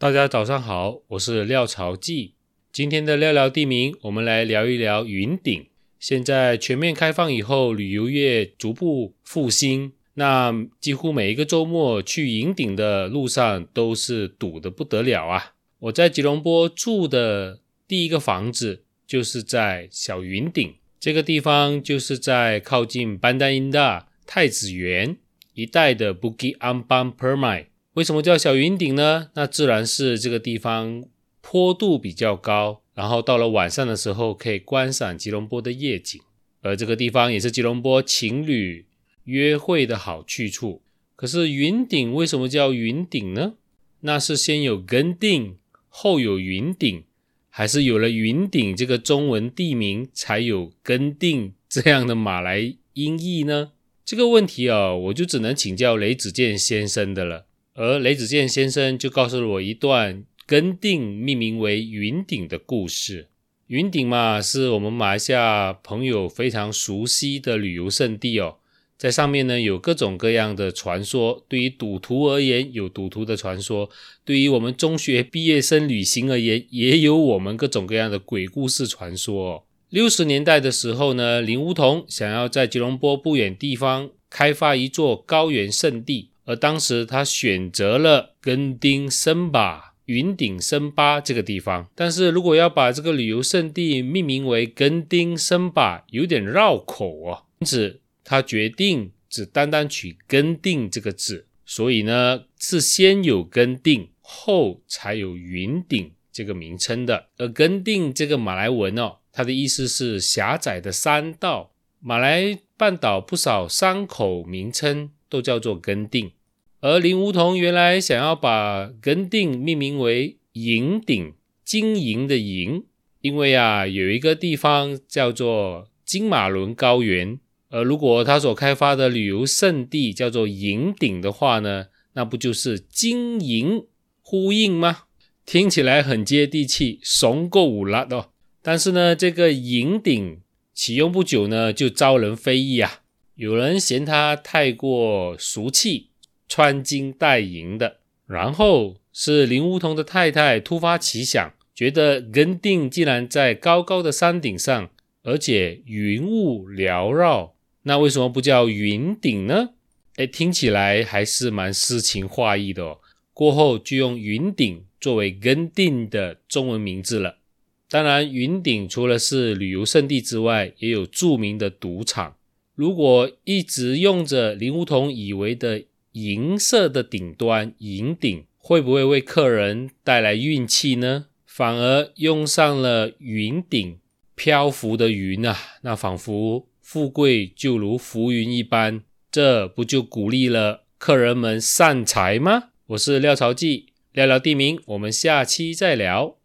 大家早上好，我是廖朝记。今天的廖聊地名，我们来聊一聊云顶。现在全面开放以后，旅游业逐步复兴，那几乎每一个周末去云顶的路上都是堵得不得了啊！我在吉隆坡住的第一个房子就是在小云顶这个地方，就是在靠近班丹因大太子园一带的 Bukit Ambang Permai。为什么叫小云顶呢？那自然是这个地方坡度比较高，然后到了晚上的时候可以观赏吉隆坡的夜景，而这个地方也是吉隆坡情侣约会的好去处。可是云顶为什么叫云顶呢？那是先有根定，后有云顶，还是有了云顶这个中文地名，才有根定这样的马来音译呢？这个问题啊，我就只能请教雷子健先生的了。而雷子健先生就告诉了我一段根定命名为云顶的故事。云顶嘛，是我们马来西亚朋友非常熟悉的旅游胜地哦。在上面呢，有各种各样的传说。对于赌徒而言，有赌徒的传说；对于我们中学毕业生旅行而言，也有我们各种各样的鬼故事传说。六十年代的时候呢，林梧桐想要在吉隆坡不远地方开发一座高原圣地。而当时他选择了根丁森巴云顶森巴这个地方，但是如果要把这个旅游胜地命名为根丁森巴，有点绕口哦。因此他决定只单单取根定这个字，所以呢是先有根定，后才有云顶这个名称的。而根定这个马来文哦，它的意思是狭窄的山道。马来半岛不少山口名称都叫做根定。而林梧桐原来想要把根定命名为银顶，金银的银，因为啊有一个地方叫做金马伦高原，而如果他所开发的旅游胜地叫做银顶的话呢，那不就是金银呼应吗？听起来很接地气，怂够五了哦。但是呢，这个银顶启用不久呢，就遭人非议啊，有人嫌它太过俗气。穿金戴银的，然后是林梧桐的太太突发奇想，觉得根定既然在高高的山顶上，而且云雾缭绕，那为什么不叫云顶呢？哎，听起来还是蛮诗情画意的哦。过后就用云顶作为根定的中文名字了。当然，云顶除了是旅游胜地之外，也有著名的赌场。如果一直用着林梧桐以为的。银色的顶端，银顶会不会为客人带来运气呢？反而用上了云顶，漂浮的云啊，那仿佛富贵就如浮云一般，这不就鼓励了客人们散财吗？我是廖朝记，聊聊地名，我们下期再聊。